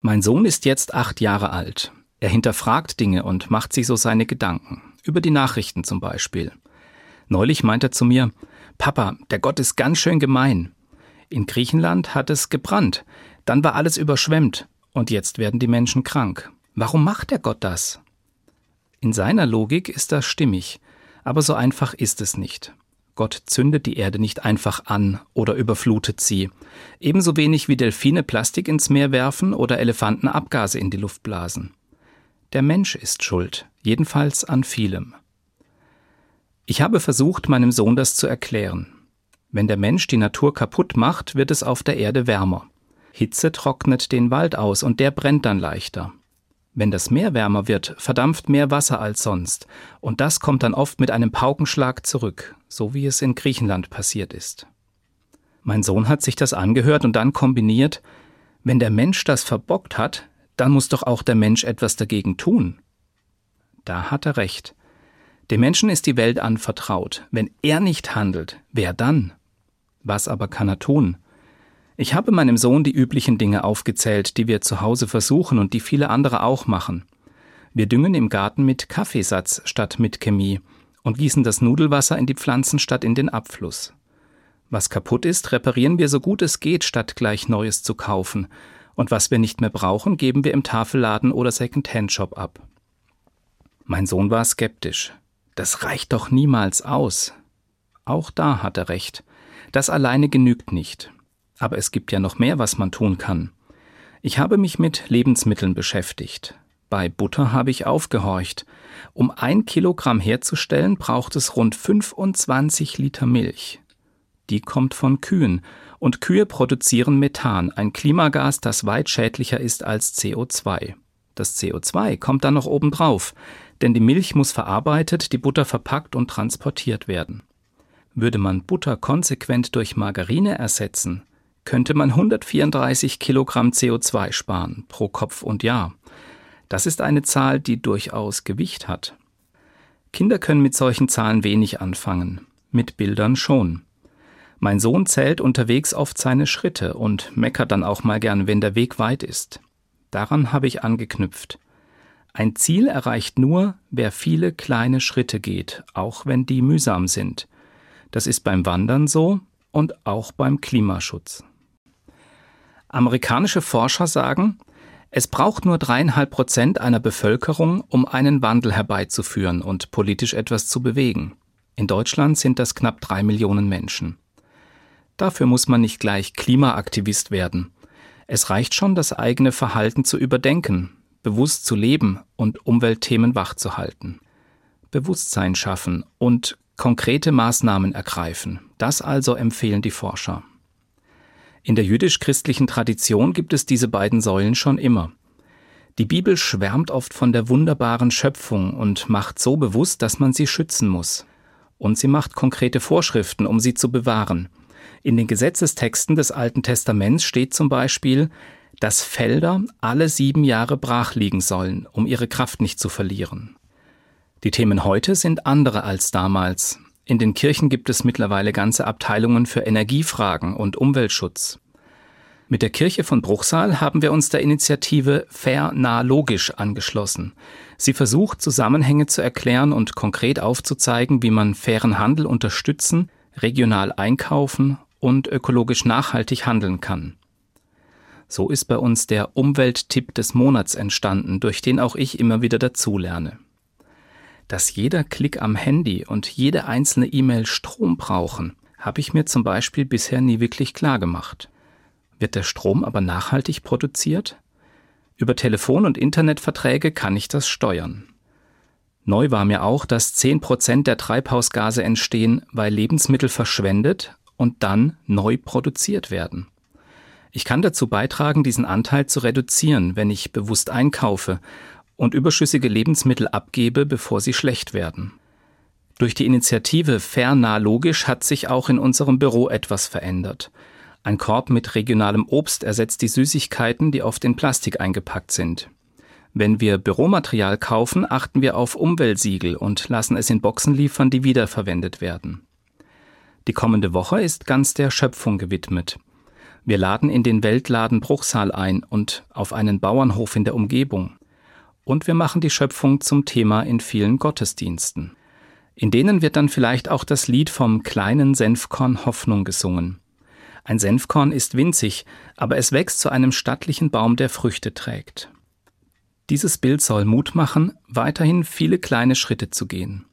Mein Sohn ist jetzt acht Jahre alt. Er hinterfragt Dinge und macht sich so seine Gedanken. Über die Nachrichten zum Beispiel. Neulich meint er zu mir, Papa, der Gott ist ganz schön gemein. In Griechenland hat es gebrannt, dann war alles überschwemmt und jetzt werden die Menschen krank. Warum macht der Gott das? In seiner Logik ist das stimmig, aber so einfach ist es nicht. Gott zündet die Erde nicht einfach an oder überflutet sie. Ebenso wenig wie Delfine Plastik ins Meer werfen oder Elefanten Abgase in die Luft blasen. Der Mensch ist schuld, jedenfalls an vielem. Ich habe versucht, meinem Sohn das zu erklären. Wenn der Mensch die Natur kaputt macht, wird es auf der Erde wärmer. Hitze trocknet den Wald aus und der brennt dann leichter. Wenn das Meer wärmer wird, verdampft mehr Wasser als sonst, und das kommt dann oft mit einem Paukenschlag zurück, so wie es in Griechenland passiert ist. Mein Sohn hat sich das angehört und dann kombiniert, wenn der Mensch das verbockt hat, dann muss doch auch der Mensch etwas dagegen tun. Da hat er recht. Dem Menschen ist die Welt anvertraut. Wenn er nicht handelt, wer dann? Was aber kann er tun? Ich habe meinem Sohn die üblichen Dinge aufgezählt, die wir zu Hause versuchen und die viele andere auch machen. Wir düngen im Garten mit Kaffeesatz statt mit Chemie und gießen das Nudelwasser in die Pflanzen statt in den Abfluss. Was kaputt ist, reparieren wir so gut es geht, statt gleich Neues zu kaufen. Und was wir nicht mehr brauchen, geben wir im Tafelladen oder Second-Hand-Shop ab. Mein Sohn war skeptisch. Das reicht doch niemals aus. Auch da hat er recht. Das alleine genügt nicht. Aber es gibt ja noch mehr, was man tun kann. Ich habe mich mit Lebensmitteln beschäftigt. Bei Butter habe ich aufgehorcht. Um ein Kilogramm herzustellen, braucht es rund 25 Liter Milch. Die kommt von Kühen, und Kühe produzieren Methan, ein Klimagas, das weit schädlicher ist als CO2. Das CO2 kommt dann noch obendrauf, denn die Milch muss verarbeitet, die Butter verpackt und transportiert werden. Würde man Butter konsequent durch Margarine ersetzen, könnte man 134 Kilogramm CO2 sparen pro Kopf und Jahr. Das ist eine Zahl, die durchaus Gewicht hat. Kinder können mit solchen Zahlen wenig anfangen, mit Bildern schon. Mein Sohn zählt unterwegs oft seine Schritte und meckert dann auch mal gern, wenn der Weg weit ist. Daran habe ich angeknüpft. Ein Ziel erreicht nur, wer viele kleine Schritte geht, auch wenn die mühsam sind. Das ist beim Wandern so und auch beim Klimaschutz. Amerikanische Forscher sagen, es braucht nur dreieinhalb Prozent einer Bevölkerung, um einen Wandel herbeizuführen und politisch etwas zu bewegen. In Deutschland sind das knapp drei Millionen Menschen. Dafür muss man nicht gleich Klimaaktivist werden. Es reicht schon, das eigene Verhalten zu überdenken, bewusst zu leben und Umweltthemen wachzuhalten. Bewusstsein schaffen und konkrete Maßnahmen ergreifen. Das also empfehlen die Forscher. In der jüdisch-christlichen Tradition gibt es diese beiden Säulen schon immer. Die Bibel schwärmt oft von der wunderbaren Schöpfung und macht so bewusst, dass man sie schützen muss. Und sie macht konkrete Vorschriften, um sie zu bewahren. In den Gesetzestexten des Alten Testaments steht zum Beispiel, dass Felder alle sieben Jahre brach liegen sollen, um ihre Kraft nicht zu verlieren. Die Themen heute sind andere als damals. In den Kirchen gibt es mittlerweile ganze Abteilungen für Energiefragen und Umweltschutz. Mit der Kirche von Bruchsal haben wir uns der Initiative Fair Nah Logisch angeschlossen. Sie versucht, Zusammenhänge zu erklären und konkret aufzuzeigen, wie man fairen Handel unterstützen, regional einkaufen und ökologisch nachhaltig handeln kann. So ist bei uns der Umwelttipp des Monats entstanden, durch den auch ich immer wieder dazulerne dass jeder Klick am Handy und jede einzelne E-Mail Strom brauchen, habe ich mir zum Beispiel bisher nie wirklich klar gemacht. Wird der Strom aber nachhaltig produziert? Über Telefon- und Internetverträge kann ich das steuern. Neu war mir auch, dass 10% der Treibhausgase entstehen, weil Lebensmittel verschwendet und dann neu produziert werden. Ich kann dazu beitragen, diesen Anteil zu reduzieren, wenn ich bewusst einkaufe und überschüssige Lebensmittel abgebe, bevor sie schlecht werden. Durch die Initiative Fair Nah Logisch hat sich auch in unserem Büro etwas verändert. Ein Korb mit regionalem Obst ersetzt die Süßigkeiten, die oft in Plastik eingepackt sind. Wenn wir Büromaterial kaufen, achten wir auf Umweltsiegel und lassen es in Boxen liefern, die wiederverwendet werden. Die kommende Woche ist ganz der Schöpfung gewidmet. Wir laden in den Weltladen Bruchsal ein und auf einen Bauernhof in der Umgebung. Und wir machen die Schöpfung zum Thema in vielen Gottesdiensten. In denen wird dann vielleicht auch das Lied vom kleinen Senfkorn Hoffnung gesungen. Ein Senfkorn ist winzig, aber es wächst zu einem stattlichen Baum, der Früchte trägt. Dieses Bild soll Mut machen, weiterhin viele kleine Schritte zu gehen.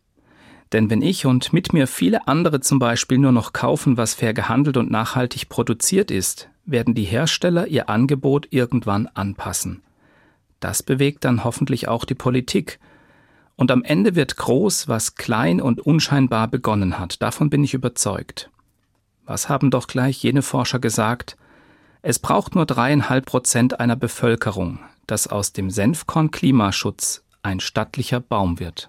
Denn wenn ich und mit mir viele andere zum Beispiel nur noch kaufen, was fair gehandelt und nachhaltig produziert ist, werden die Hersteller ihr Angebot irgendwann anpassen. Das bewegt dann hoffentlich auch die Politik. Und am Ende wird groß, was klein und unscheinbar begonnen hat. Davon bin ich überzeugt. Was haben doch gleich jene Forscher gesagt? Es braucht nur dreieinhalb Prozent einer Bevölkerung, dass aus dem Senfkorn Klimaschutz ein stattlicher Baum wird.